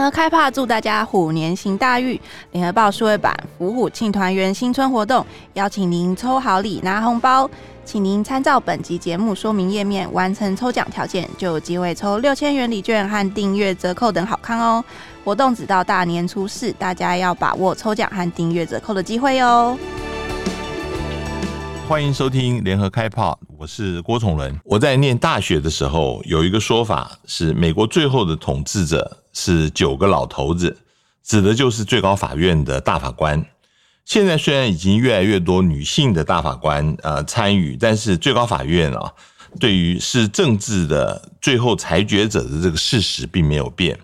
联合开趴，祝大家虎年行大运！联合报数位版伏虎庆团圆新春活动，邀请您抽好礼拿红包，请您参照本集节目说明页面完成抽奖条件，就有机会抽六千元礼券和订阅折扣等好康哦！活动直到大年初四，大家要把握抽奖和订阅折扣的机会哟！欢迎收听联合开炮，我是郭崇伦。我在念大学的时候，有一个说法是，美国最后的统治者是九个老头子，指的就是最高法院的大法官。现在虽然已经越来越多女性的大法官呃参与，但是最高法院啊，对于是政治的最后裁决者的这个事实并没有变。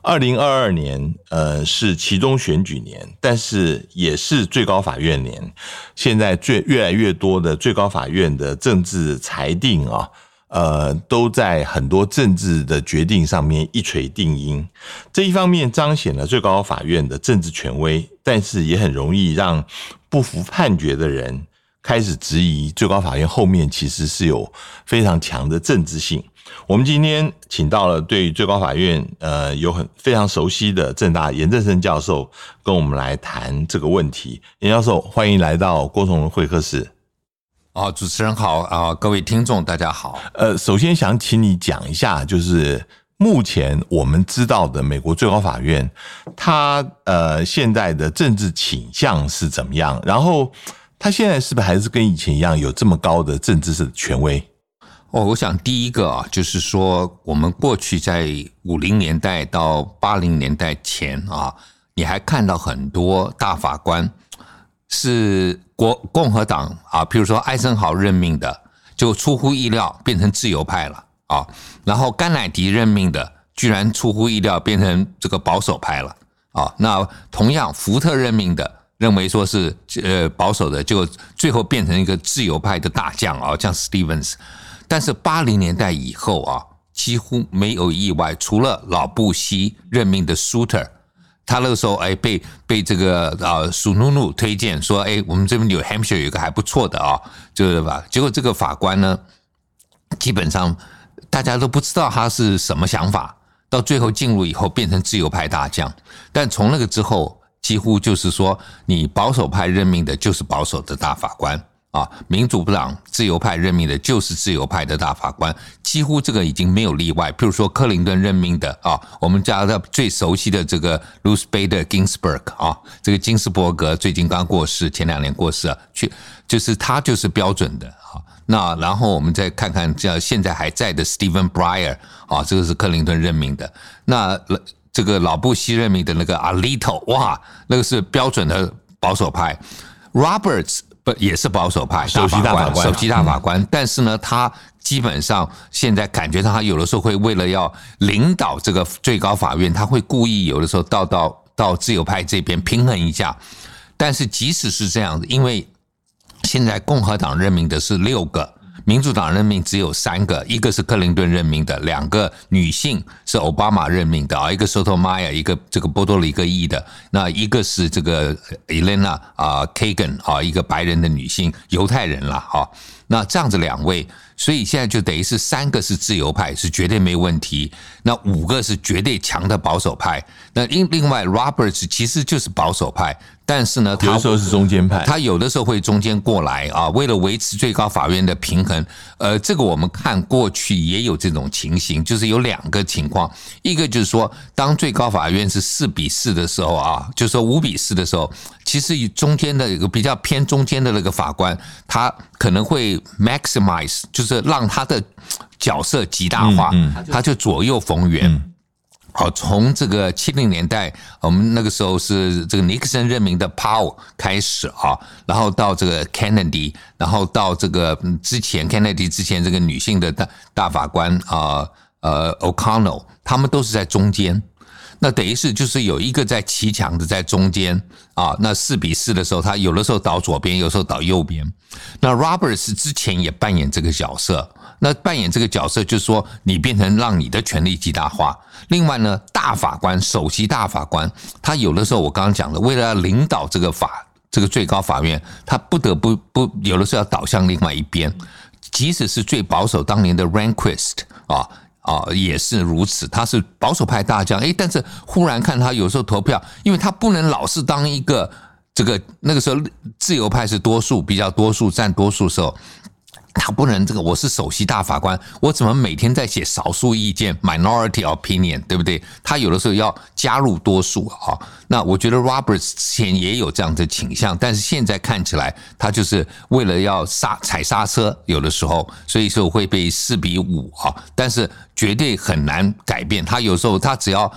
二零二二年，呃，是其中选举年，但是也是最高法院年。现在最越来越多的最高法院的政治裁定啊，呃，都在很多政治的决定上面一锤定音。这一方面彰显了最高法院的政治权威，但是也很容易让不服判决的人开始质疑最高法院后面其实是有非常强的政治性。我们今天请到了对最高法院呃有很非常熟悉的政大严正声教授，跟我们来谈这个问题。严教授，欢迎来到郭崇文会客室。哦，主持人好啊，各位听众大家好。呃，首先想请你讲一下，就是目前我们知道的美国最高法院，它呃现在的政治倾向是怎么样？然后它现在是不是还是跟以前一样有这么高的政治的权威？哦，我想第一个啊，就是说，我们过去在五零年代到八零年代前啊，你还看到很多大法官是国共和党啊，譬如说艾森豪任命的，就出乎意料变成自由派了啊，然后甘乃迪任命的，居然出乎意料变成这个保守派了啊。那同样福特任命的，认为说是呃保守的，就最后变成一个自由派的大将啊，像 Stevens。但是八零年代以后啊，几乎没有意外，除了老布希任命的 Souter，他那个时候哎被被这个啊苏努努推荐说哎，我们这边有 Hampshire 有一个还不错的啊，就是吧？结果这个法官呢，基本上大家都不知道他是什么想法，到最后进入以后变成自由派大将，但从那个之后，几乎就是说你保守派任命的就是保守的大法官。啊，民主党、自由派任命的就是自由派的大法官，几乎这个已经没有例外。譬如说，克林顿任命的啊，我们家的最熟悉的这个 Ruth Bader Ginsburg 啊，这个金斯伯格最近刚过世，前两年过世啊，去就是他就是标准的啊。那然后我们再看看这现在还在的 Stephen Breyer 啊，这个是克林顿任命的。那这个老布希任命的那个 Alito，哇，那个是标准的保守派，Roberts。也是保守派，首席大法官，首席大法官。但是呢，他基本上现在感觉上，他有的时候会为了要领导这个最高法院，他会故意有的时候到到到自由派这边平衡一下。但是即使是这样子，因为现在共和党任命的是六个。民主党任命只有三个，一个是克林顿任命的，两个女性是奥巴马任命的啊，一个 Sotomayor，一个这个波多黎各裔的，那一个是这个 Elena 啊 Kagan 啊，一个白人的女性，犹太人了哈。那这样子两位，所以现在就等于是三个是自由派，是绝对没问题。那五个是绝对强的保守派。那另另外，Roberts 其实就是保守派。但是呢，他有时候是中间派，他有的时候会中间过来啊，为了维持最高法院的平衡，呃，这个我们看过去也有这种情形，就是有两个情况，一个就是说，当最高法院是四比四的时候啊，就是说五比四的时候，其实以中间的一个比较偏中间的那个法官，他可能会 maximize，就是让他的角色极大化，他就左右逢源。好，从这个七零年代，我们那个时候是这个尼克森任命的 Powell 开始啊，然后到这个 Kennedy，然后到这个之前 Kennedy 之前这个女性的大大法官啊，呃 O'Connell，他们都是在中间。那等于是就是有一个在骑墙的在中间啊，那四比四的时候，他有的时候倒左边，有的时候倒右边。那 Roberts 之前也扮演这个角色。那扮演这个角色，就是说你变成让你的权力极大化。另外呢，大法官、首席大法官，他有的时候我刚刚讲的，为了要领导这个法、这个最高法院，他不得不不有的时候要倒向另外一边。即使是最保守当年的 Rehnquist 啊啊，也是如此。他是保守派大将，哎，但是忽然看他有时候投票，因为他不能老是当一个这个那个时候自由派是多数，比较多数占多数时候。他不能这个，我是首席大法官，我怎么每天在写少数意见 （minority opinion），对不对？他有的时候要加入多数啊。那我觉得 Roberts 之前也有这样的倾向，但是现在看起来，他就是为了要刹踩刹车，有的时候，所以说会被四比五啊。但是绝对很难改变，他有时候他只要。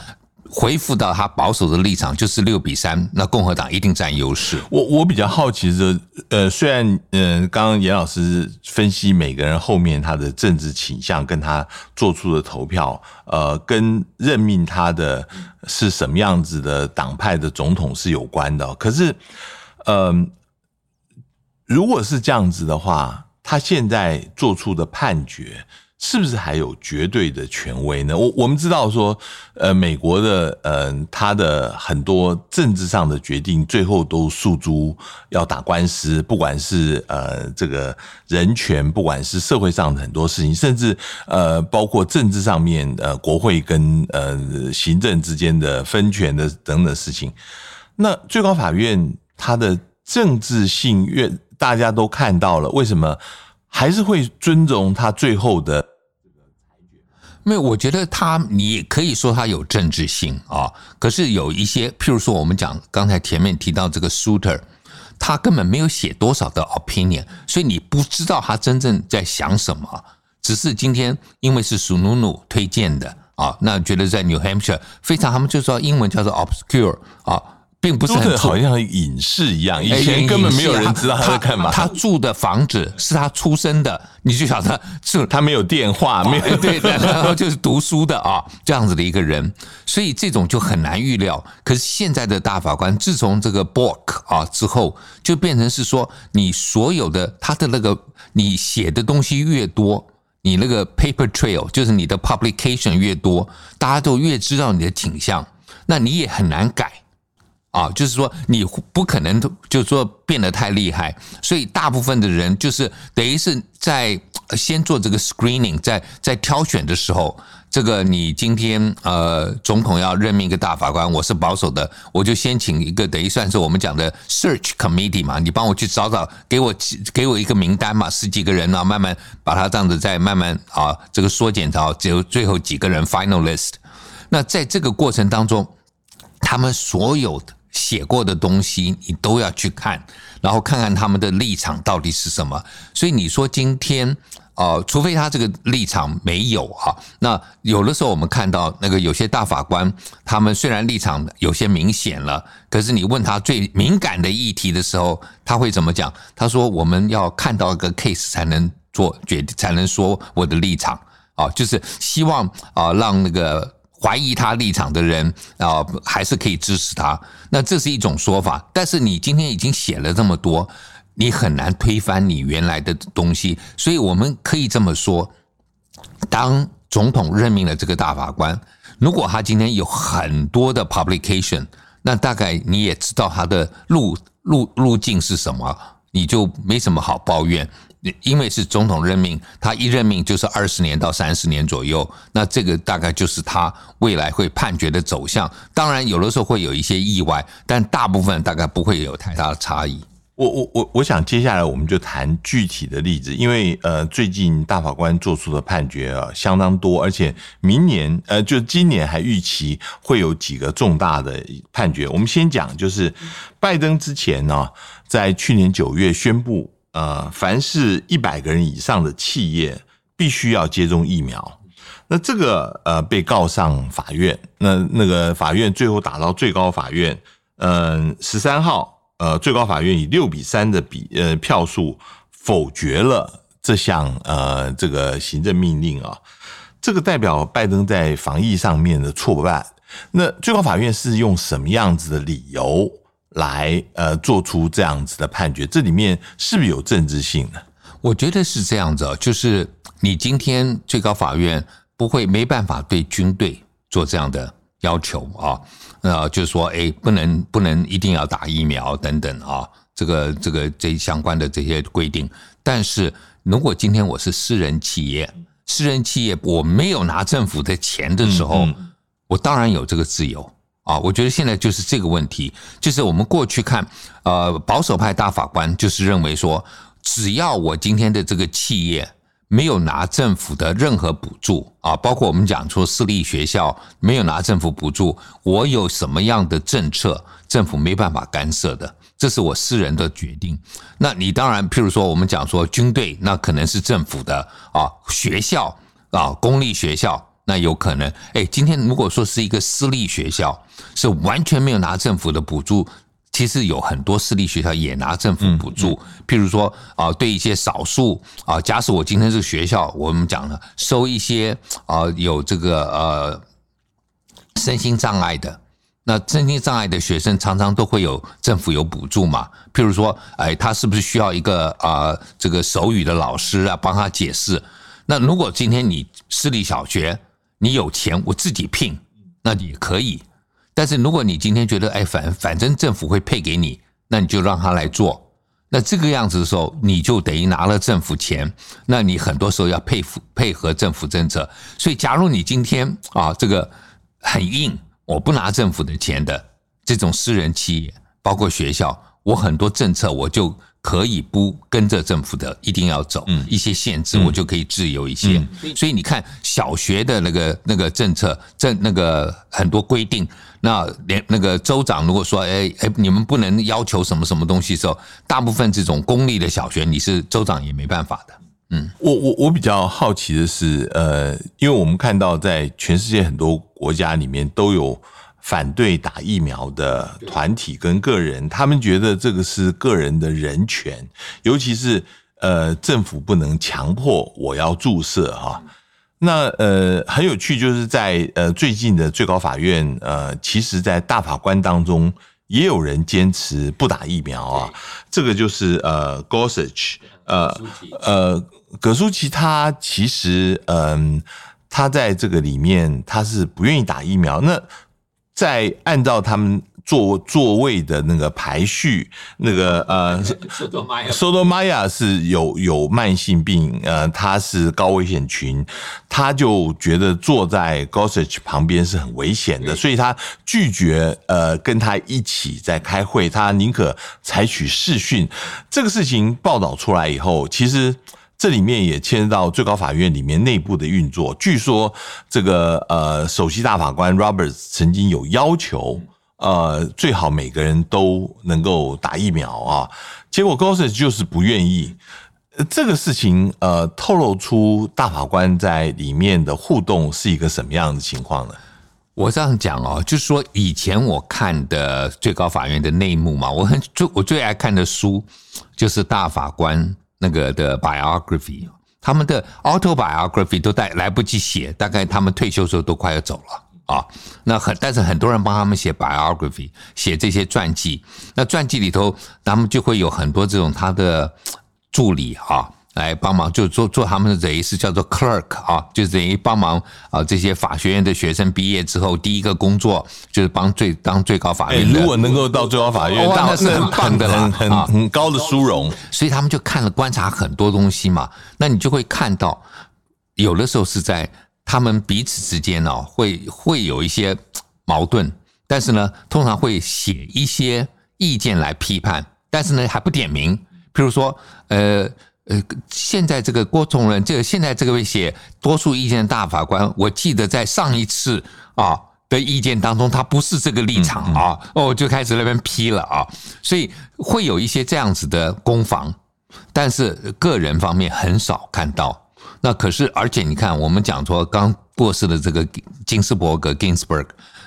恢复到他保守的立场，就是六比三，那共和党一定占优势。我我比较好奇的，呃，虽然嗯，刚刚严老师分析每个人后面他的政治倾向，跟他做出的投票，呃，跟任命他的是什么样子的党派的总统是有关的。可是，呃，如果是这样子的话，他现在做出的判决。是不是还有绝对的权威呢？我我们知道说，呃，美国的，呃，他的很多政治上的决定，最后都诉诸要打官司，不管是呃这个人权，不管是社会上的很多事情，甚至呃包括政治上面，呃，国会跟呃行政之间的分权的等等事情。那最高法院它的政治性越大家都看到了，为什么还是会尊重他最后的？没有，我觉得他，你可以说他有政治性啊。可是有一些，譬如说我们讲刚才前面提到这个 Souter，他根本没有写多少的 opinion，所以你不知道他真正在想什么。只是今天因为是 Sunnu 推荐的啊，那觉得在 New Hampshire 非常，他们就说英文叫做 obscure 啊。并不是很好像隐士一样，以前根本没有人知道他在干嘛。他住的房子是他出生的，你就晓得是他没有电话，没有 对，然后就是读书的啊，这样子的一个人，所以这种就很难预料。可是现在的大法官，自从这个 Bork 啊之后，就变成是说，你所有的他的那个你写的东西越多，你那个 paper trail 就是你的 publication 越多，大家都越知道你的倾向，那你也很难改。啊，就是说你不可能，就是说变得太厉害，所以大部分的人就是等于是在先做这个 screening，在在挑选的时候，这个你今天呃总统要任命一个大法官，我是保守的，我就先请一个等于算是我们讲的 search committee 嘛，你帮我去找找，给我给我一个名单嘛，十几个人啊，慢慢把它这样子再慢慢啊这个缩减到只有最后几个人 finalist。那在这个过程当中，他们所有的。写过的东西你都要去看，然后看看他们的立场到底是什么。所以你说今天，呃，除非他这个立场没有哈，那有的时候我们看到那个有些大法官，他们虽然立场有些明显了，可是你问他最敏感的议题的时候，他会怎么讲？他说我们要看到一个 case 才能做决定，才能说我的立场啊，就是希望啊让那个。怀疑他立场的人啊，还是可以支持他。那这是一种说法，但是你今天已经写了这么多，你很难推翻你原来的东西。所以我们可以这么说：当总统任命了这个大法官，如果他今天有很多的 publication，那大概你也知道他的路路路径是什么，你就没什么好抱怨。因为是总统任命，他一任命就是二十年到三十年左右，那这个大概就是他未来会判决的走向。当然，有的时候会有一些意外，但大部分大概不会有太大的差异。我我我我想接下来我们就谈具体的例子，因为呃，最近大法官做出的判决啊相当多，而且明年呃，就今年还预期会有几个重大的判决。我们先讲，就是拜登之前呢，在去年九月宣布。呃，凡是一百个人以上的企业必须要接种疫苗。那这个呃被告上法院，那那个法院最后打到最高法院，嗯，十三号，呃，最高法院以六比三的比呃票数否决了这项呃这个行政命令啊。这个代表拜登在防疫上面的挫败。那最高法院是用什么样子的理由？来，呃，做出这样子的判决，这里面是不是有政治性呢？我觉得是这样子，就是你今天最高法院不会没办法对军队做这样的要求啊，呃，就是说，哎，不能不能一定要打疫苗等等啊，这个这个这相关的这些规定。但是如果今天我是私人企业。私人企业我没有拿政府的钱的时候，我当然有这个自由啊。我觉得现在就是这个问题，就是我们过去看，呃，保守派大法官就是认为说，只要我今天的这个企业。没有拿政府的任何补助啊，包括我们讲说私立学校没有拿政府补助，我有什么样的政策，政府没办法干涉的，这是我私人的决定。那你当然，譬如说我们讲说军队，那可能是政府的啊，学校啊，公立学校那有可能。哎，今天如果说是一个私立学校，是完全没有拿政府的补助。其实有很多私立学校也拿政府补助，譬如说啊，对一些少数啊，假使我今天这个学校，我们讲了收一些啊有这个呃身心障碍的，那身心障碍的学生常常都会有政府有补助嘛。譬如说，哎，他是不是需要一个啊这个手语的老师啊帮他解释？那如果今天你私立小学你有钱，我自己聘，那也可以。但是如果你今天觉得哎，反反正政府会配给你，那你就让他来做。那这个样子的时候，你就等于拿了政府钱，那你很多时候要配服配合政府政策。所以，假如你今天啊，这个很硬，我不拿政府的钱的这种私人企业，包括学校，我很多政策我就。可以不跟着政府的，一定要走一些限制，我就可以自由一些。所以你看，小学的那个那个政策，政那个很多规定，那连那个州长如果说，哎哎，你们不能要求什么什么东西的时候，大部分这种公立的小学，你是州长也没办法的。嗯，我我我比较好奇的是，呃，因为我们看到在全世界很多国家里面都有。反对打疫苗的团体跟个人，他们觉得这个是个人的人权，尤其是呃，政府不能强迫我要注射哈。那呃，很有趣，就是在呃最近的最高法院，呃，其实，在大法官当中也有人坚持不打疫苗啊。这个就是呃，Gorsuch，呃呃，葛舒淇他其实嗯、呃，他在这个里面他是不愿意打疫苗那。在按照他们座座位的那个排序，那个呃，索多玛雅，索多玛雅是有有慢性病，呃，他是高危险群，他就觉得坐在 Gorsuch 旁边是很危险的，所以他拒绝呃跟他一起在开会，他宁可采取视讯。这个事情报道出来以后，其实。这里面也牵涉到最高法院里面内部的运作。据说这个呃，首席大法官 Roberts 曾经有要求，呃，最好每个人都能够打疫苗啊。结果 Gorsuch 就是不愿意。这个事情呃，透露出大法官在里面的互动是一个什么样的情况呢？我这样讲哦，就是说以前我看的最高法院的内幕嘛，我很最我最爱看的书就是大法官。那个的 biography，他们的 autobiography 都带来不及写，大概他们退休时候都快要走了啊。那很，但是很多人帮他们写 biography，写这些传记。那传记里头，他们就会有很多这种他的助理啊。来帮忙，就做做他们的等于是叫做 clerk 啊，就等于帮忙啊。这些法学院的学生毕业之后，第一个工作就是帮最当最高法院。如果能够到最高法院，那是很棒的，很很很高的殊荣。所以他们就看了观察很多东西嘛。那你就会看到，有的时候是在他们彼此之间呢，会会有一些矛盾，但是呢，通常会写一些意见来批判，但是呢，还不点名。譬如说，呃。呃，现在这个郭崇仁，这个现在这个位写多数意见的大法官，我记得在上一次啊的意见当中，他不是这个立场啊，哦，就开始那边批了啊，所以会有一些这样子的攻防，但是个人方面很少看到。那可是，而且你看，我们讲说刚过世的这个金斯伯格 （Ginsburg），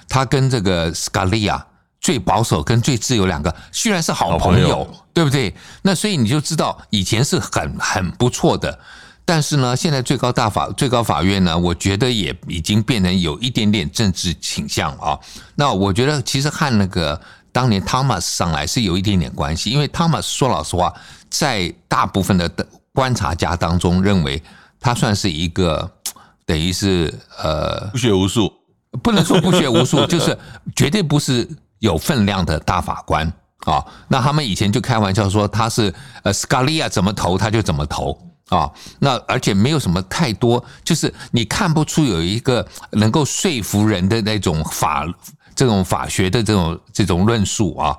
他跟这个斯卡利亚。最保守跟最自由两个，居然是好朋友，对不对？那所以你就知道以前是很很不错的，但是呢，现在最高大法最高法院呢，我觉得也已经变成有一点点政治倾向啊。那我觉得其实和那个当年 Thomas 上来是有一点点关系，因为 Thomas 说老实话，在大部分的观察家当中认为他算是一个等于是呃不学无术，不能说不学无术，就是绝对不是。有分量的大法官啊，那他们以前就开玩笑说他是呃，斯卡利亚怎么投他就怎么投啊，那而且没有什么太多，就是你看不出有一个能够说服人的那种法，这种法学的这种这种论述啊。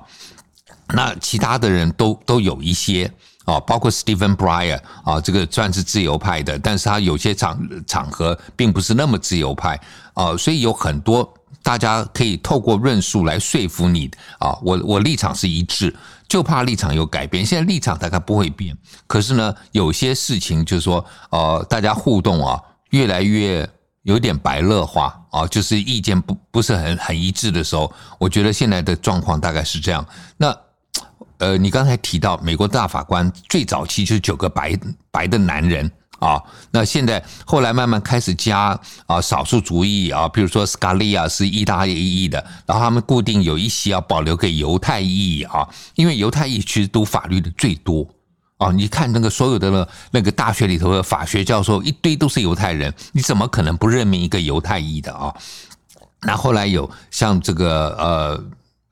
那其他的人都都有一些啊，包括 Stephen Breyer 啊，这个算是自由派的，但是他有些场场合并不是那么自由派啊，所以有很多大家可以透过论述来说服你啊，我我立场是一致。就怕立场有改变，现在立场大概不会变。可是呢，有些事情就是说，呃，大家互动啊，越来越有点白热化啊，就是意见不不是很很一致的时候，我觉得现在的状况大概是这样。那呃，你刚才提到美国大法官最早期就是九个白白的男人。啊，那现在后来慢慢开始加啊少数族裔啊，比如说斯卡利亚是意大利裔的，然后他们固定有一席要保留给犹太裔啊，因为犹太裔其实读法律的最多啊。你看那个所有的那那个大学里头的法学教授一堆都是犹太人，你怎么可能不任命一个犹太裔的啊？那后来有像这个呃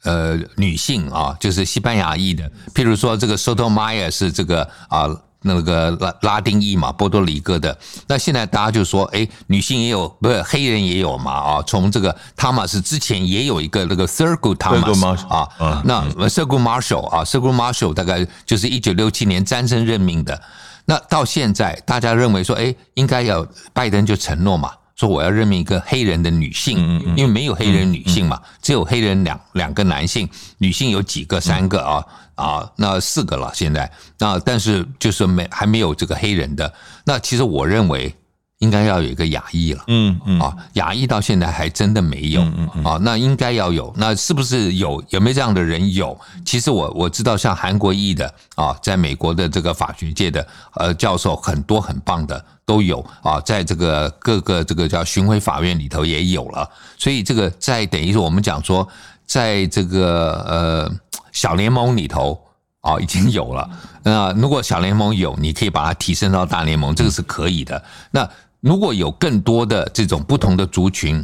呃女性啊，就是西班牙裔的，譬如说这个 Sotomayor 是这个啊。那个拉拉丁裔嘛，波多黎各的。那现在大家就说，哎，女性也有，不是黑人也有嘛？啊，从这个 Thomas 之前也有一个那个 Thurgood Thomas 啊，那 Thurgood Marshall 啊，Thurgood Marshall 大概就是一九六七年詹森任命的。那到现在，大家认为说，哎，应该要拜登就承诺嘛。说我要任命一个黑人的女性，因为没有黑人女性嘛，只有黑人两两个男性，女性有几个？三个啊啊，那四个了现在，那但是就是没还没有这个黑人的。那其实我认为。应该要有一个亚裔了，嗯嗯啊，亚裔到现在还真的没有，嗯嗯啊，那应该要有，那是不是有？有没有这样的人？有，其实我我知道，像韩国裔的啊，在美国的这个法学界的呃教授很多很棒的都有啊，在这个各个这个叫巡回法院里头也有了，所以这个在等于是我们讲说，在这个呃小联盟里头啊已经有了，那如果小联盟有，你可以把它提升到大联盟，这个是可以的，那。如果有更多的这种不同的族群，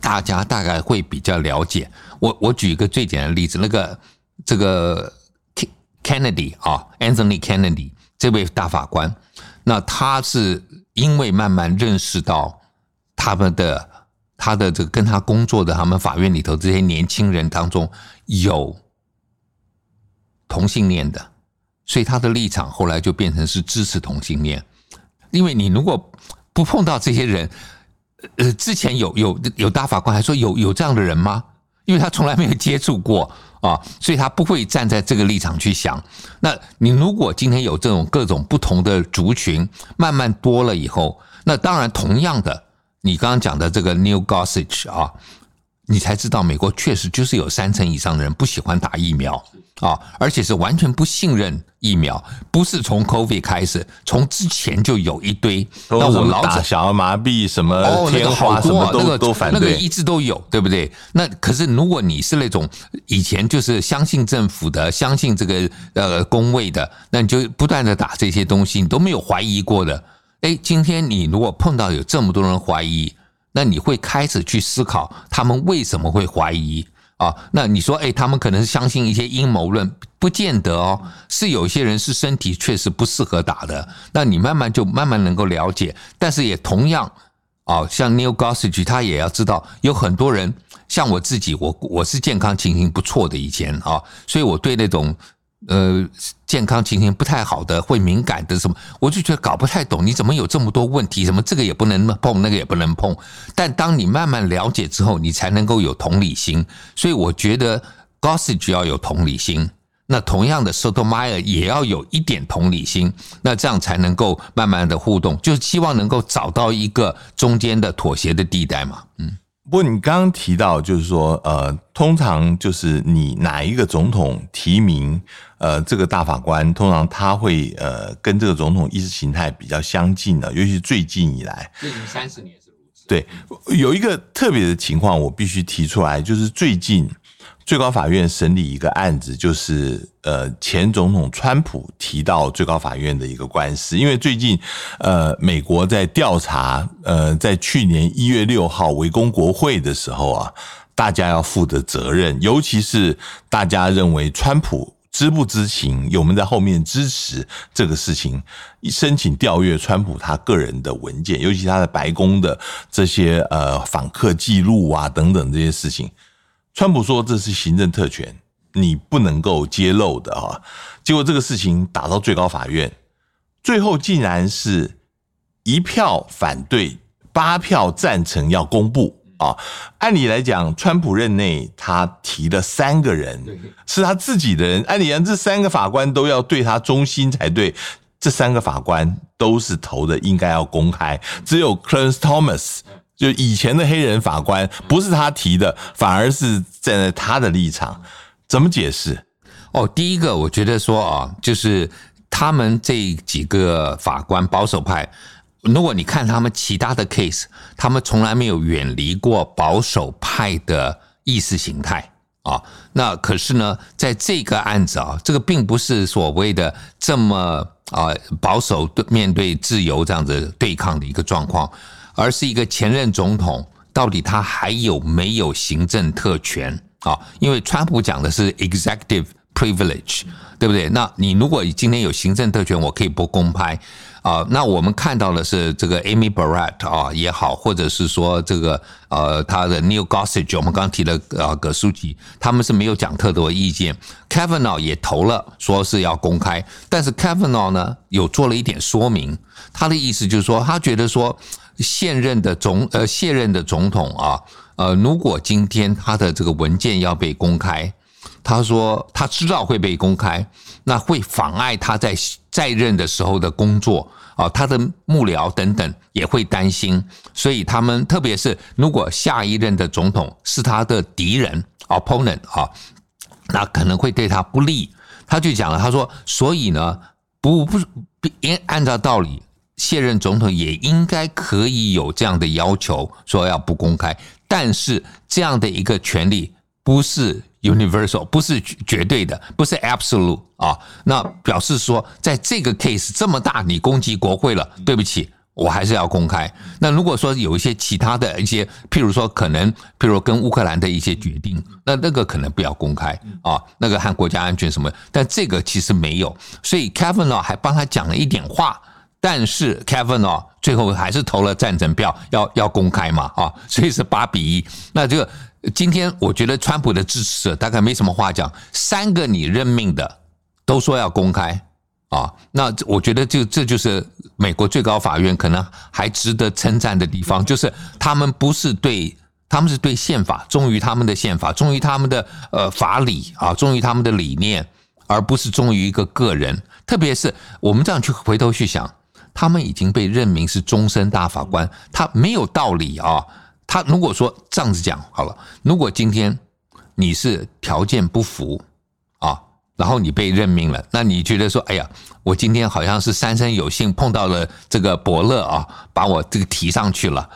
大家大概会比较了解。我我举一个最简单的例子，那个这个 Kennedy 啊，Anthony Kennedy 这位大法官，那他是因为慢慢认识到他们的他的这个跟他工作的他们法院里头这些年轻人当中有同性恋的，所以他的立场后来就变成是支持同性恋。因为你如果不碰到这些人，呃，之前有有有大法官还说有有这样的人吗？因为他从来没有接触过啊，所以他不会站在这个立场去想。那你如果今天有这种各种不同的族群慢慢多了以后，那当然同样的，你刚刚讲的这个 New Gossage 啊。你才知道，美国确实就是有三成以上的人不喜欢打疫苗啊，而且是完全不信任疫苗，不是从 COVID 开始，从之前就有一堆。那我老打小儿麻痹什么天花什么都都反对，那个一直都有，对不对？那可是如果你是那种以前就是相信政府的，相信这个呃工位的，那你就不断的打这些东西，你都没有怀疑过的。诶，今天你如果碰到有这么多人怀疑。那你会开始去思考他们为什么会怀疑啊？那你说，诶，他们可能是相信一些阴谋论，不见得哦。是有些人是身体确实不适合打的。那你慢慢就慢慢能够了解，但是也同样啊，像 Neil Gorsuch 他也要知道，有很多人像我自己，我我是健康情形不错的以前啊，所以我对那种。呃，健康情形不太好的，会敏感的什么，我就觉得搞不太懂，你怎么有这么多问题？什么这个也不能碰，那个也不能碰。但当你慢慢了解之后，你才能够有同理心。所以我觉得 g o s s i p 要有同理心，那同样的 Sotomayor 也要有一点同理心，那这样才能够慢慢的互动，就是希望能够找到一个中间的妥协的地带嘛，嗯。不过你刚刚提到，就是说，呃，通常就是你哪一个总统提名，呃，这个大法官，通常他会呃跟这个总统意识形态比较相近的，尤其是最近以来，最近三十年是如此。对，有一个特别的情况，我必须提出来，就是最近。最高法院审理一个案子，就是呃前总统川普提到最高法院的一个官司，因为最近呃美国在调查呃在去年一月六号围攻国会的时候啊，大家要负的责任，尤其是大家认为川普知不知情，有没有在后面支持这个事情，申请调阅川普他个人的文件，尤其他的白宫的这些呃访客记录啊等等这些事情，川普说这是行政特权，你不能够揭露的啊。结果这个事情打到最高法院，最后竟然是一票反对，八票赞成要公布。啊，按理来讲，川普任内他提了三个人，是他自己的人。按理讲，这三个法官都要对他忠心才对。这三个法官都是投的，应该要公开。只有 Clarence Thomas，就以前的黑人法官，不是他提的，反而是站在他的立场。怎么解释？哦，第一个，我觉得说啊，就是他们这几个法官保守派。如果你看他们其他的 case，他们从来没有远离过保守派的意识形态啊。那可是呢，在这个案子啊，这个并不是所谓的这么啊保守对面对自由这样子对抗的一个状况，而是一个前任总统到底他还有没有行政特权啊？因为川普讲的是 executive privilege，对不对？那你如果今天有行政特权，我可以不公开。啊，那我们看到的是这个 Amy Barrett 啊也好，或者是说这个呃他的 Neil Gorsuch，我们刚提了呃葛书记，他们是没有讲特多意见。Kavanaugh 也投了，说是要公开，但是 Kavanaugh 呢有做了一点说明，他的意思就是说，他觉得说现任的总呃现任的总统啊，呃如果今天他的这个文件要被公开，他说他知道会被公开，那会妨碍他在在任的时候的工作。啊，他的幕僚等等也会担心，所以他们特别是如果下一任的总统是他的敌人 opponent 啊，那可能会对他不利。他就讲了，他说，所以呢，不不应按照道理，现任总统也应该可以有这样的要求，说要不公开，但是这样的一个权利不是。Universal 不是绝对的，不是 absolute 啊。那表示说，在这个 case 这么大，你攻击国会了，对不起，我还是要公开。那如果说有一些其他的一些，譬如说可能，譬如跟乌克兰的一些决定，那那个可能不要公开啊，那个和国家安全什么。但这个其实没有，所以 Kavanaugh 还帮他讲了一点话，但是 Kavanaugh 最后还是投了赞成票，要要公开嘛啊，所以是八比一。那这个。今天我觉得川普的支持者大概没什么话讲，三个你任命的都说要公开啊，那我觉得就这就是美国最高法院可能还值得称赞的地方，就是他们不是对，他们是对宪法忠于他们的宪法，忠于他们的呃法理啊，忠于他们的理念，而不是忠于一个个人。特别是我们这样去回头去想，他们已经被任命是终身大法官，他没有道理啊。他如果说这样子讲好了，如果今天你是条件不符啊，然后你被任命了，那你觉得说，哎呀，我今天好像是三生有幸碰到了这个伯乐啊，把我这个提上去了，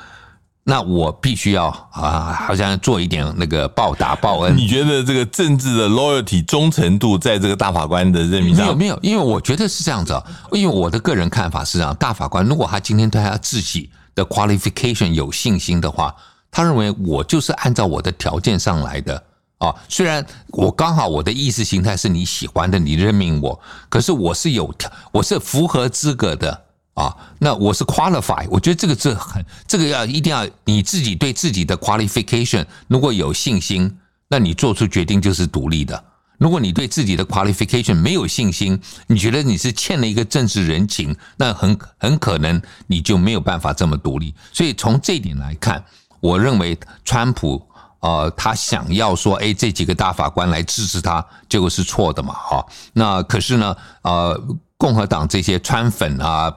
那我必须要啊，好像做一点那个报答报恩。你觉得这个政治的 loyalty 忠诚度在这个大法官的任命上？没有没有，因为我觉得是这样子啊，因为我的个人看法是这样，大法官如果他今天对他自己。的 qualification 有信心的话，他认为我就是按照我的条件上来的啊。虽然我刚好我的意识形态是你喜欢的，你任命我，可是我是有条，我是符合资格的啊。那我是 qualify，我觉得这个是很，这个要一定要你自己对自己的 qualification 如果有信心，那你做出决定就是独立的。如果你对自己的 qualification 没有信心，你觉得你是欠了一个政治人情，那很很可能你就没有办法这么独立。所以从这一点来看，我认为川普呃，他想要说，哎，这几个大法官来支持他，结果是错的嘛，哈。那可是呢，呃，共和党这些川粉啊，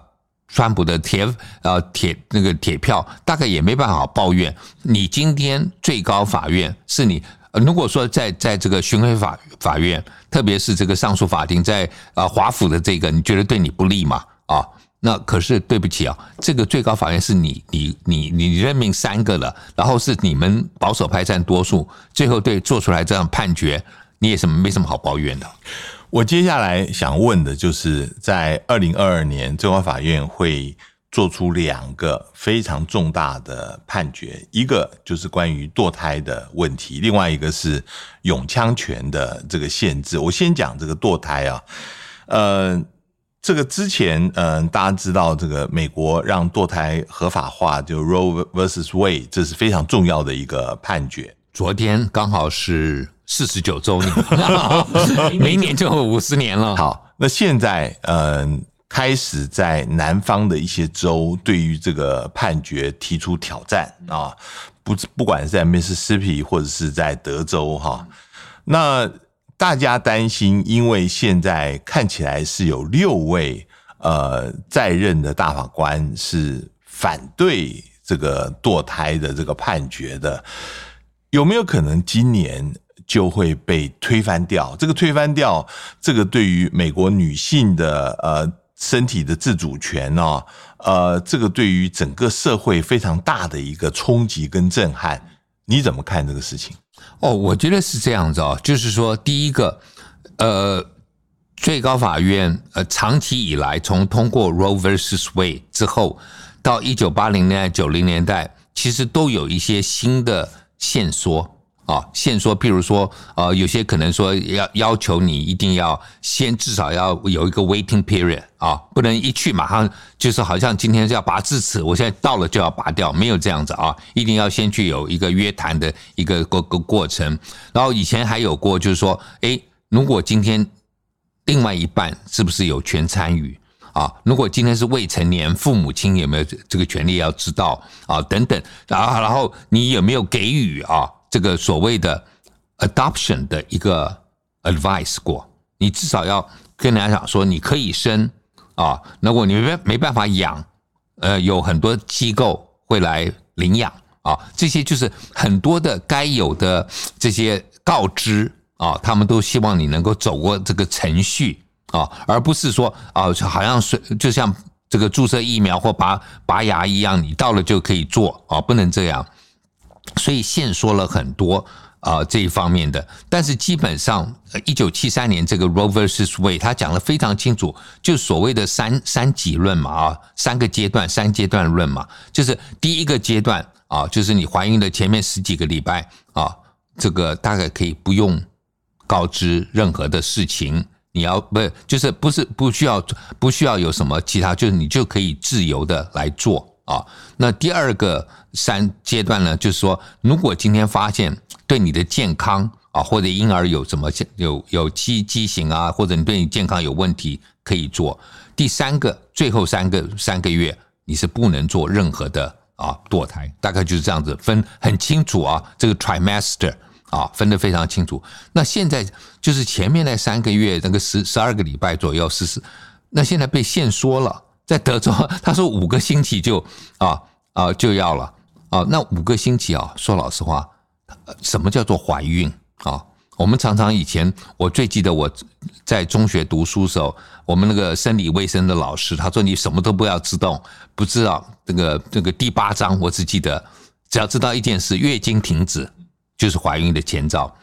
川普的铁呃铁那个铁票，大概也没办法抱怨。你今天最高法院是你。如果说在在这个巡回法法院，特别是这个上诉法庭，在啊华府的这个，你觉得对你不利吗？啊，那可是对不起啊，这个最高法院是你你你你任命三个了，然后是你们保守派占多数，最后对做出来这样判决，你也什么没什么好抱怨的。我接下来想问的就是，在二零二二年最高法院会做出两个非常重大的判决，一个就是关于堕胎的问题，另外一个是永枪权的这个限制。我先讲这个堕胎啊，呃，这个之前，嗯、呃，大家知道这个美国让堕胎合法化，就 Roe versus Wade，这是非常重要的一个判决。昨天刚好是四十九周年，明年就五十年了。好，那现在，嗯、呃。开始在南方的一些州对于这个判决提出挑战啊，不不管是在密西西比或者是在德州哈，那大家担心，因为现在看起来是有六位呃在任的大法官是反对这个堕胎的这个判决的，有没有可能今年就会被推翻掉？这个推翻掉，这个对于美国女性的呃。身体的自主权哦，呃，这个对于整个社会非常大的一个冲击跟震撼，你怎么看这个事情？哦，我觉得是这样子哦，就是说，第一个，呃，最高法院呃，长期以来从通过 Roe versus Wade 之后，到一九八零年代、九零年代，其实都有一些新的线索。啊，现说，譬如说，呃，有些可能说要要求你一定要先至少要有一个 waiting period 啊，不能一去马上就是好像今天是要拔智齿，我现在到了就要拔掉，没有这样子啊，一定要先去有一个约谈的一个过个过程。然后以前还有过就是说，诶，如果今天另外一半是不是有权参与啊？如果今天是未成年，父母亲有没有这个权利要知道啊？等等，然后然后你有没有给予啊？这个所谓的 adoption 的一个 advice 过，你至少要跟人家讲说你可以生啊，如果你没没办法养，呃，有很多机构会来领养啊，这些就是很多的该有的这些告知啊，他们都希望你能够走过这个程序啊，而不是说啊，好像是就像这个注射疫苗或拔拔牙一样，你到了就可以做啊，不能这样。所以现说了很多啊、这一方面的，但是基本上，一九七三年这个 rovers Wade 他讲得非常清楚，就所谓的三三级论嘛啊，三个阶段三阶段论嘛，就是第一个阶段啊，就是你怀孕的前面十几个礼拜啊，这个大概可以不用告知任何的事情，你要不就是不是不需要不需要有什么其他，就是你就可以自由的来做。啊，那第二个三阶段呢，就是说，如果今天发现对你的健康啊，或者婴儿有什么有有畸畸形啊，或者你对你健康有问题，可以做。第三个，最后三个三个月，你是不能做任何的啊堕胎，大概就是这样子分很清楚啊，这个 trimester 啊分得非常清楚。那现在就是前面那三个月那个十十二个礼拜左右是是，那现在被限缩了。在德州，他说五个星期就啊啊就要了啊，那五个星期啊，说老实话，什么叫做怀孕啊？我们常常以前，我最记得我在中学读书时候，我们那个生理卫生的老师，他说你什么都不要知道，不知道这个这个第八章，我只记得只要知道一件事，月经停止就是怀孕的前兆，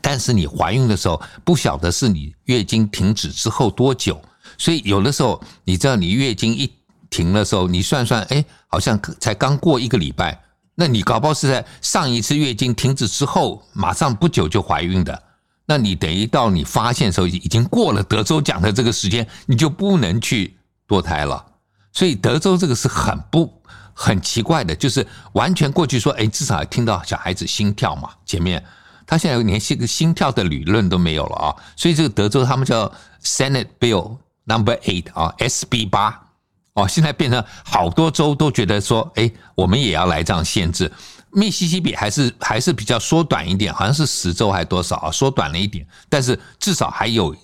但是你怀孕的时候不晓得是你月经停止之后多久。所以有的时候，你知道你月经一停的时候，你算算，哎，好像才刚过一个礼拜，那你搞不好是在上一次月经停止之后，马上不久就怀孕的，那你等于到你发现的时候，已经过了德州讲的这个时间，你就不能去堕胎了。所以德州这个是很不很奇怪的，就是完全过去说，哎，至少听到小孩子心跳嘛，前面他现在连这个心跳的理论都没有了啊，所以这个德州他们叫 Senate Bill。Number eight 啊，SB 八哦，现在变成好多州都觉得说，哎，我们也要来这样限制。密西西比还是还是比较缩短一点，好像是十州还多少啊，缩短了一点，但是至少还有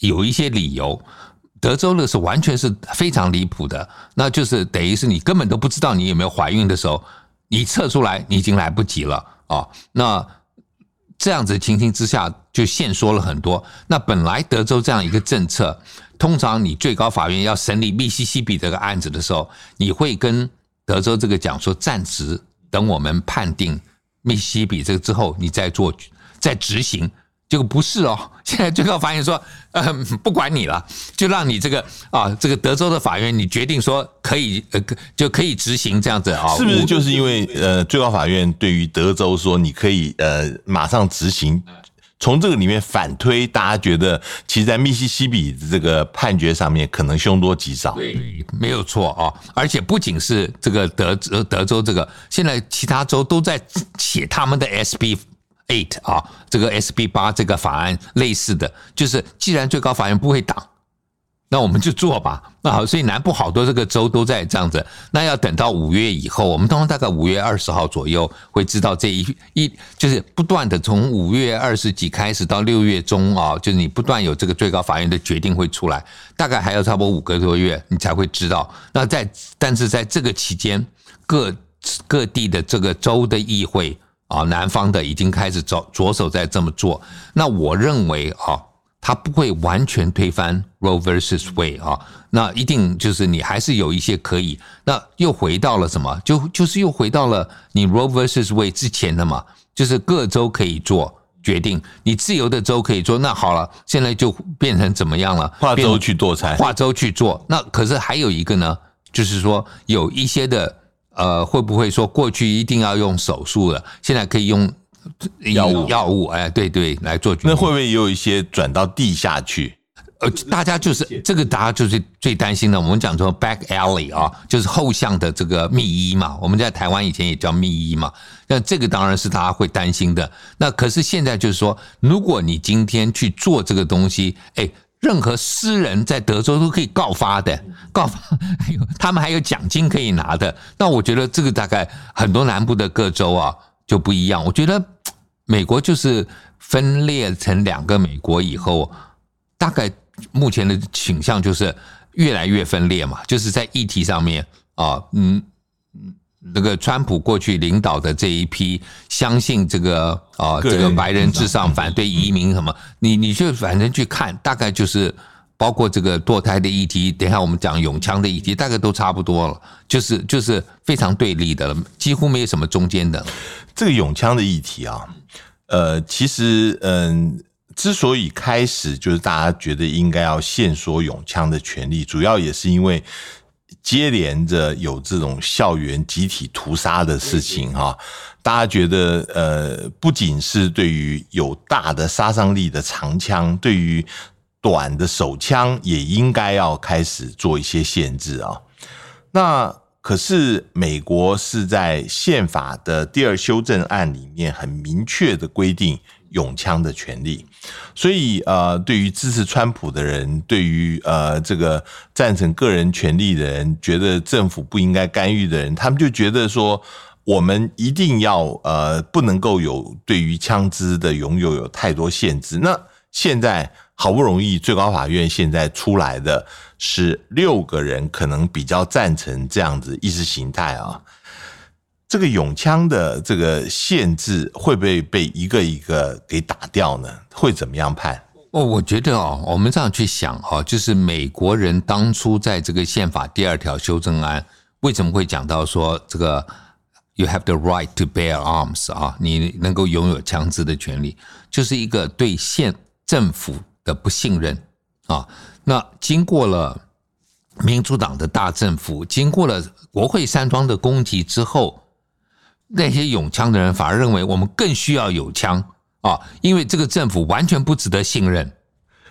有一些理由。德州那是完全是非常离谱的，那就是等于是你根本都不知道你有没有怀孕的时候，你测出来你已经来不及了啊。那这样子情形之下就限缩了很多。那本来德州这样一个政策。通常你最高法院要审理密西西比这个案子的时候，你会跟德州这个讲说暂时等我们判定密西西比这个之后，你再做再执行，结果不是哦，现在最高法院说，呃，不管你了，就让你这个啊，这个德州的法院你决定说可以，呃，就可以执行这样子啊？是不是就是因为呃，最高法院对于德州说你可以呃马上执行，从这个里面反推，大家觉得其实在密西西比的这个判决上面可能凶多吉少？对，没有错啊，而且不仅是这个德州德州这个，现在其他州都在写他们的 SB。Eight 啊，这个 SB 八这个法案类似的，就是既然最高法院不会挡，那我们就做吧。那好，所以南部好多这个州都在这样子。那要等到五月以后，我们通常大概五月二十号左右会知道这一一就是不断的从五月二十几开始到六月中啊，就是你不断有这个最高法院的决定会出来，大概还要差不多五个多月你才会知道。那在但是在这个期间，各各地的这个州的议会。啊，南方的已经开始着着手在这么做。那我认为啊，他不会完全推翻 Roe versus Wade 啊，那一定就是你还是有一些可以。那又回到了什么？就就是又回到了你 Roe versus Wade 之前的嘛，就是各州可以做决定，你自由的州可以做。那好了，现在就变成怎么样了？划州去做菜，划州去做。那可是还有一个呢，就是说有一些的。呃，会不会说过去一定要用手术了，现在可以用药物？药物，哎，对对，来做。那会不会也有一些转到地下去？呃，大家就是这个，大家就是最担心的。我们讲说 back alley 啊，就是后巷的这个密医嘛。我们在台湾以前也叫密医嘛。那这个当然是大家会担心的。那可是现在就是说，如果你今天去做这个东西，哎。任何私人在德州都可以告发的，告发 还有他们还有奖金可以拿的。那我觉得这个大概很多南部的各州啊就不一样。我觉得美国就是分裂成两个美国以后，大概目前的倾向就是越来越分裂嘛，就是在议题上面啊，嗯。那个川普过去领导的这一批，相信这个啊，这个白人至上，反对移民什么，你你就反正去看，大概就是包括这个堕胎的议题，等一下我们讲永枪的议题，大概都差不多了，就是就是非常对立的了，几乎没有什么中间的。这个永枪的议题啊，呃，其实嗯，之所以开始就是大家觉得应该要限缩永枪的权利，主要也是因为。接连着有这种校园集体屠杀的事情哈，大家觉得呃，不仅是对于有大的杀伤力的长枪，对于短的手枪也应该要开始做一些限制啊。那可是美国是在宪法的第二修正案里面很明确的规定。拥枪的权利，所以呃，对于支持川普的人，对于呃这个赞成个人权利的人，觉得政府不应该干预的人，他们就觉得说，我们一定要呃不能够有对于枪支的拥有有太多限制。那现在好不容易最高法院现在出来的是六个人，可能比较赞成这样子意识形态啊。这个永枪的这个限制会不会被一个一个给打掉呢？会怎么样判？哦，我觉得哦，我们这样去想哈，就是美国人当初在这个宪法第二条修正案为什么会讲到说这个 “you have the right to bear arms” 啊，你能够拥有枪支的权利，就是一个对现政府的不信任啊。那经过了民主党的大政府，经过了国会山庄的攻击之后。那些有枪的人反而认为我们更需要有枪啊，因为这个政府完全不值得信任。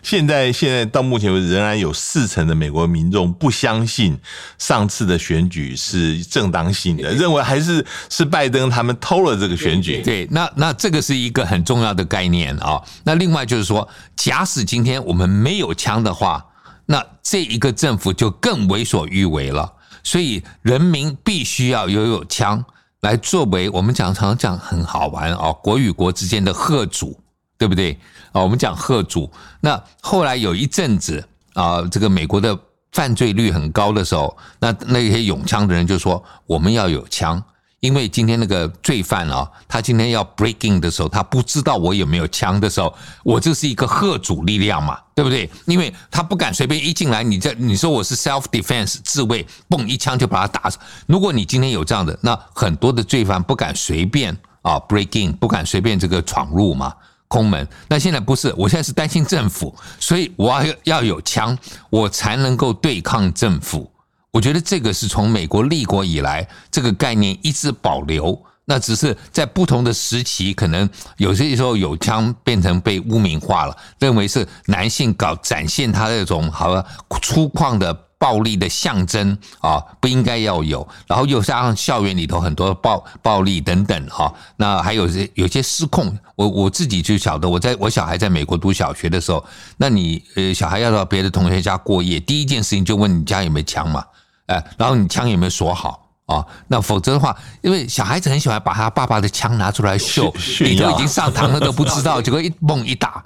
现在，现在到目前为止，仍然有四成的美国民众不相信上次的选举是正当性的，认为还是是拜登他们偷了这个选举。对，那那这个是一个很重要的概念啊。那另外就是说，假使今天我们没有枪的话，那这一个政府就更为所欲为了。所以人民必须要拥有枪。来作为我们讲常常讲很好玩哦，国与国之间的贺主，对不对啊？我们讲贺主。那后来有一阵子啊，这个美国的犯罪率很高的时候，那那些拥枪的人就说我们要有枪。因为今天那个罪犯啊，他今天要 breaking 的时候，他不知道我有没有枪的时候，我这是一个吓阻力量嘛，对不对？因为他不敢随便一进来，你这你说我是 self defense 自卫，嘣一枪就把他打死。如果你今天有这样的，那很多的罪犯不敢随便啊 breaking，不敢随便这个闯入嘛。空门。那现在不是，我现在是担心政府，所以我要要有枪，我才能够对抗政府。我觉得这个是从美国立国以来这个概念一直保留。那只是在不同的时期，可能有些时候有枪变成被污名化了，认为是男性搞展现他那种好像粗犷的暴力的象征啊，不应该要有。然后又加上校园里头很多暴暴力等等哈，那还有些有些失控。我我自己就晓得，我在我小孩在美国读小学的时候，那你呃小孩要到别的同学家过夜，第一件事情就问你家有没有枪嘛，哎，然后你枪有没有锁好？啊，那否则的话，因为小孩子很喜欢把他爸爸的枪拿出来秀，你都已经上膛了都不知道，结果一蹦一打，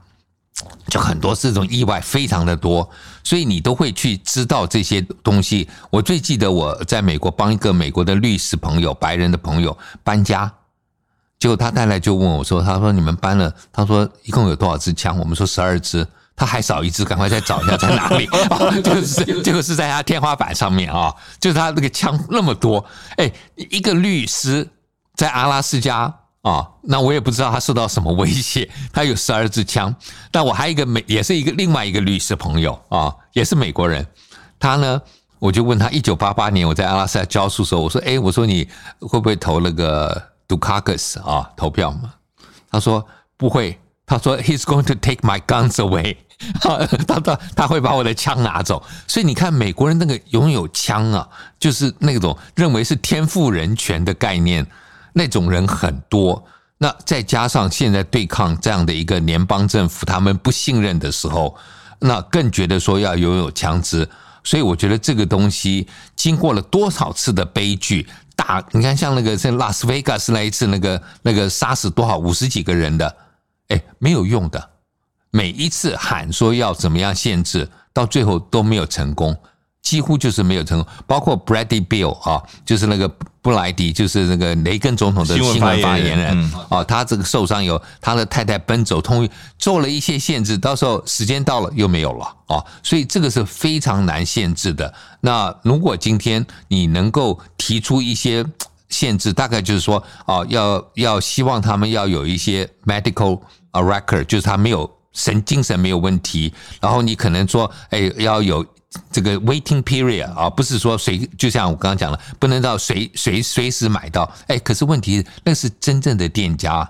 就很多这种意外非常的多，所以你都会去知道这些东西。我最记得我在美国帮一个美国的律师朋友，白人的朋友搬家，结果他带来就问我说：“他说你们搬了，他说一共有多少支枪？”我们说十二支。他还少一只，赶快再找一下在哪里。就是这个是在他天花板上面啊，就是他那个枪那么多。哎，一个律师在阿拉斯加啊，那我也不知道他受到什么威胁。他有十二支枪，但我还有一个美，也是一个另外一个律师朋友啊，也是美国人。他呢，我就问他，一九八八年我在阿拉斯加教书的时候，我说，哎，我说你会不会投那个杜卡克斯啊投票嘛？他说不会。他说：“He's going to take my guns away。”他他他会把我的枪拿走。所以你看，美国人那个拥有枪啊，就是那种认为是天赋人权的概念，那种人很多。那再加上现在对抗这样的一个联邦政府，他们不信任的时候，那更觉得说要拥有枪支。所以我觉得这个东西经过了多少次的悲剧，大你看像那个在拉斯维加斯那一次，那个那个杀死多少五十几个人的。哎，没有用的。每一次喊说要怎么样限制，到最后都没有成功，几乎就是没有成功。包括 Bradley Bill 啊，就是那个布莱迪，就是那个雷根总统的新闻发言人啊，他这个受伤有他的太太奔走，通做了一些限制，到时候时间到了又没有了啊，所以这个是非常难限制的。那如果今天你能够提出一些限制，大概就是说啊，要要希望他们要有一些 medical。A record 就是他没有神精神没有问题，然后你可能说，哎，要有这个 waiting period 啊，不是说随就像我刚刚讲了，不能到随随随时买到，哎，可是问题那是真正的店家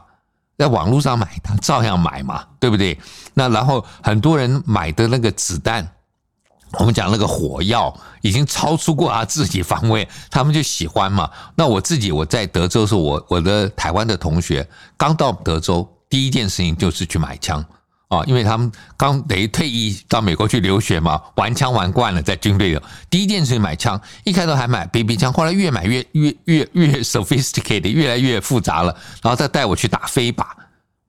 在网络上买，他照样买嘛，对不对？那然后很多人买的那个子弹，我们讲那个火药已经超出过他自己方位，他们就喜欢嘛。那我自己我在德州的时候，我我的台湾的同学刚到德州。第一件事情就是去买枪啊，因为他们刚等于退役到美国去留学嘛，玩枪玩惯了，在军队的。第一件事情买枪，一开头还买 BB 枪，后来越买越越越越 sophisticated，越来越复杂了。然后再带我去打飞靶，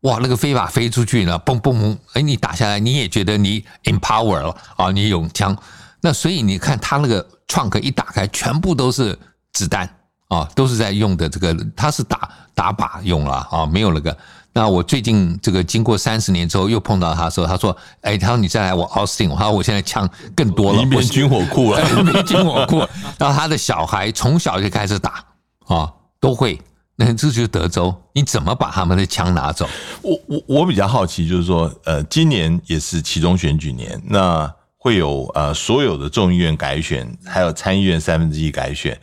哇，那个飞靶飞出去呢，嘣嘣嘣，哎，你打下来你也觉得你 empower 了啊，你有枪。那所以你看他那个 trunk 一打开，全部都是子弹啊，都是在用的这个，他是打打靶用了啊，没有那个。那我最近这个经过三十年之后又碰到他的时候，他说：“哎，他说你再来我 Austin，他说我现在枪更多了，变军火库了，变军火库。然后他的小孩从小就开始打啊，都会。那这就是德州，你怎么把他们的枪拿走？我我我比较好奇，就是说，呃，今年也是其中选举年，那会有呃所有的众议院改选，还有参议院三分之一改选。”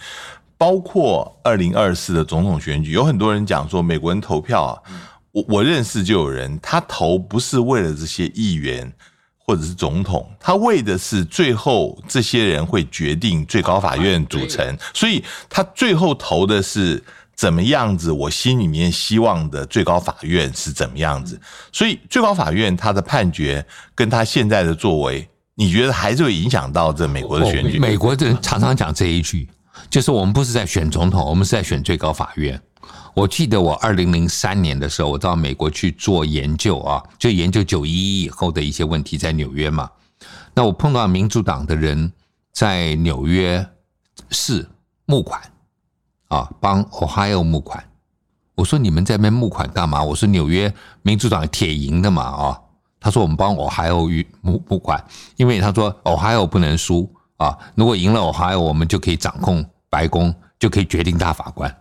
包括二零二四的总统选举，有很多人讲说，美国人投票啊。我我认识就有人，他投不是为了这些议员或者是总统，他为的是最后这些人会决定最高法院组成，所以他最后投的是怎么样子，我心里面希望的最高法院是怎么样子，所以最高法院他的判决跟他现在的作为，你觉得还是会影响到这美国的选举？美国人常常讲这一句，就是我们不是在选总统，我们是在选最高法院。我记得我二零零三年的时候，我到美国去做研究啊，就研究九一一以后的一些问题，在纽约嘛。那我碰到民主党的人在纽约市募款啊，帮 Ohio 募款。我说，你们在那边募款干嘛？我说纽约民主党铁赢的嘛啊。他说我们帮 Ohio 募募款，因为他说 Ohio 不能输啊，如果赢了 Ohio，我们就可以掌控白宫，就可以决定大法官。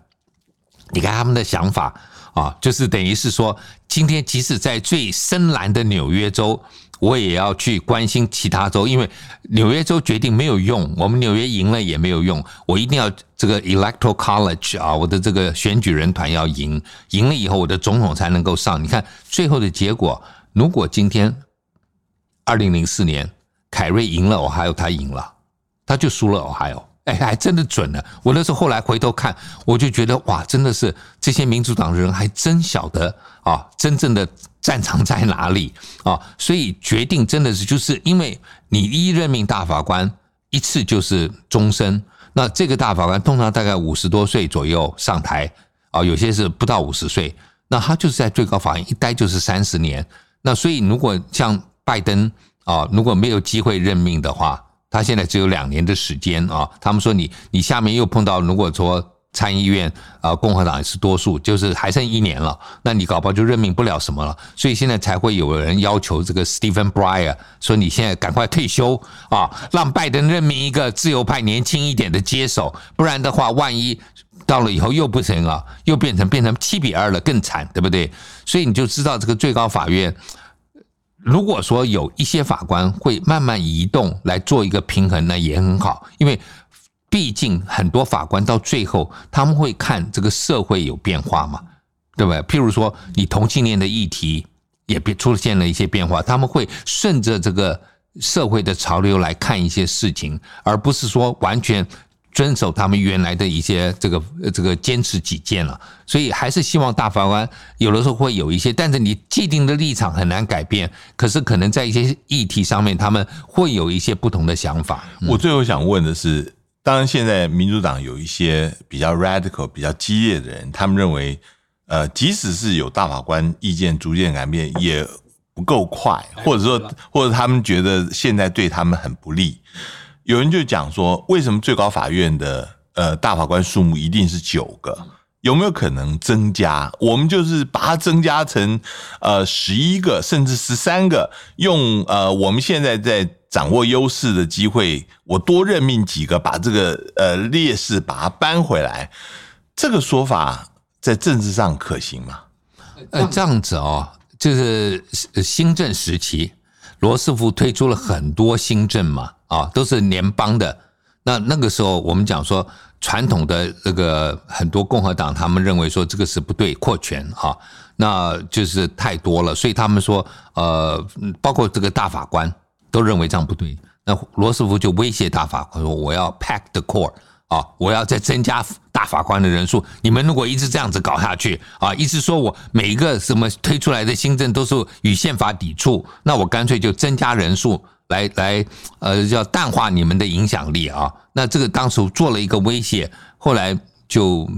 你看他们的想法啊，就是等于是说，今天即使在最深蓝的纽约州，我也要去关心其他州，因为纽约州决定没有用，我们纽约赢了也没有用，我一定要这个 Electoral College 啊，我的这个选举人团要赢，赢了以后我的总统才能够上。你看最后的结果，如果今天二零零四年凯瑞赢了，我还有他赢了，他就输了，我还有。哎，还真的准了。我那时候后来回头看，我就觉得哇，真的是这些民主党人还真晓得啊，真正的战场在哪里啊？所以决定真的是就是因为你一任命大法官一次就是终身，那这个大法官通常大概五十多岁左右上台啊，有些是不到五十岁，那他就是在最高法院一待就是三十年。那所以如果像拜登啊，如果没有机会任命的话，他现在只有两年的时间啊！他们说你你下面又碰到，如果说参议院啊共和党也是多数，就是还剩一年了，那你搞不好就任命不了什么了。所以现在才会有人要求这个 Stephen Breyer 说你现在赶快退休啊，让拜登任命一个自由派年轻一点的接手，不然的话，万一到了以后又不行啊，又变成变成七比二了，更惨，对不对？所以你就知道这个最高法院。如果说有一些法官会慢慢移动来做一个平衡，那也很好，因为毕竟很多法官到最后他们会看这个社会有变化嘛，对不对？譬如说你同性恋的议题也变出现了一些变化，他们会顺着这个社会的潮流来看一些事情，而不是说完全。遵守他们原来的一些这个这个坚持己见了，所以还是希望大法官有的时候会有一些，但是你既定的立场很难改变，可是可能在一些议题上面他们会有一些不同的想法。我最后想问的是，当然现在民主党有一些比较 radical、比较激烈的人，他们认为，呃，即使是有大法官意见逐渐改变，也不够快，或者说，或者他们觉得现在对他们很不利。有人就讲说，为什么最高法院的呃大法官数目一定是九个？有没有可能增加？我们就是把它增加成呃十一个，甚至十三个，用呃我们现在在掌握优势的机会，我多任命几个，把这个呃劣势把它扳回来。这个说法在政治上可行吗？呃，这样子哦，就是新政时期，罗斯福推出了很多新政嘛。啊，都是联邦的。那那个时候，我们讲说传统的那个很多共和党，他们认为说这个是不对，扩权啊，那就是太多了。所以他们说，呃，包括这个大法官都认为这样不对。那罗斯福就威胁大法官说：“我要 pack the court 啊，我要再增加大法官的人数。你们如果一直这样子搞下去啊，一直说我每一个什么推出来的新政都是与宪法抵触，那我干脆就增加人数。”来来，呃，要淡化你们的影响力啊。那这个当时做了一个威胁，后来就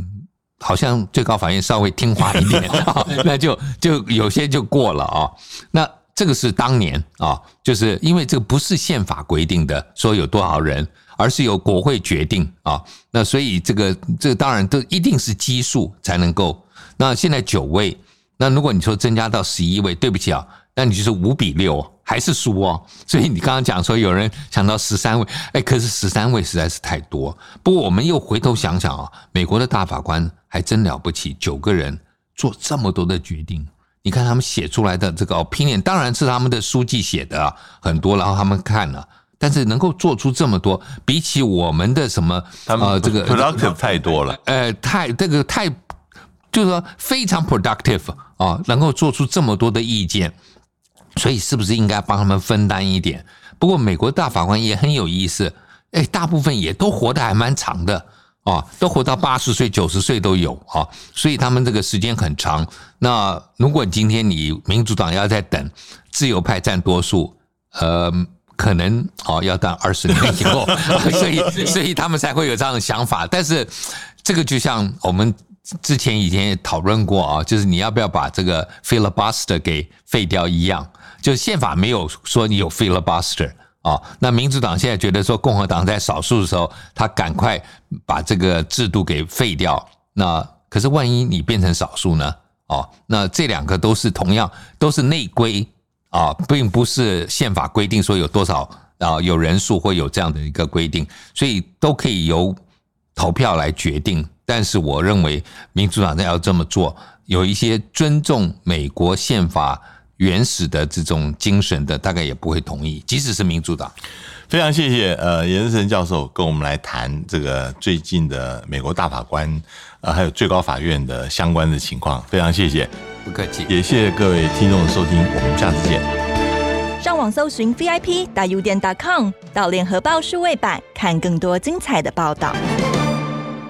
好像最高法院稍微听话一点，那就就有些就过了啊。那这个是当年啊，就是因为这个不是宪法规定的，说有多少人，而是由国会决定啊。那所以这个这个当然都一定是基数才能够。那现在九位，那如果你说增加到十一位，对不起啊。那你就是五比六，还是输哦。所以你刚刚讲说有人想到十三位，哎，可是十三位实在是太多。不过我们又回头想想啊，美国的大法官还真了不起，九个人做这么多的决定。你看他们写出来的这个 opinion，当然是他们的书记写的啊，很多，然后他们看了，但是能够做出这么多，比起我们的什么呃这个 productive 太多了，呃，太这个太就是说非常 productive 啊，能够做出这么多的意见。所以是不是应该帮他们分担一点？不过美国大法官也很有意思，哎，大部分也都活得还蛮长的啊，都活到八十岁、九十岁都有啊，所以他们这个时间很长。那如果今天你民主党要在等自由派占多数，呃，可能哦要到二十年以后，所以所以他们才会有这样的想法。但是这个就像我们。之前以前也讨论过啊，就是你要不要把这个 filibuster 给废掉一样，就宪法没有说你有 filibuster 啊。那民主党现在觉得说共和党在少数的时候，他赶快把这个制度给废掉。那可是万一你变成少数呢？哦，那这两个都是同样都是内规啊，并不是宪法规定说有多少啊，有人数会有这样的一个规定，所以都可以由投票来决定。但是我认为民主党要这么做，有一些尊重美国宪法原始的这种精神的，大概也不会同意，即使是民主党。非常谢谢呃颜士诚教授跟我们来谈这个最近的美国大法官呃还有最高法院的相关的情况，非常谢谢，不客气，也谢谢各位听众的收听，我们下次见。上网搜寻 VIP 大 U 点 .com 到联合报数位版看更多精彩的报道。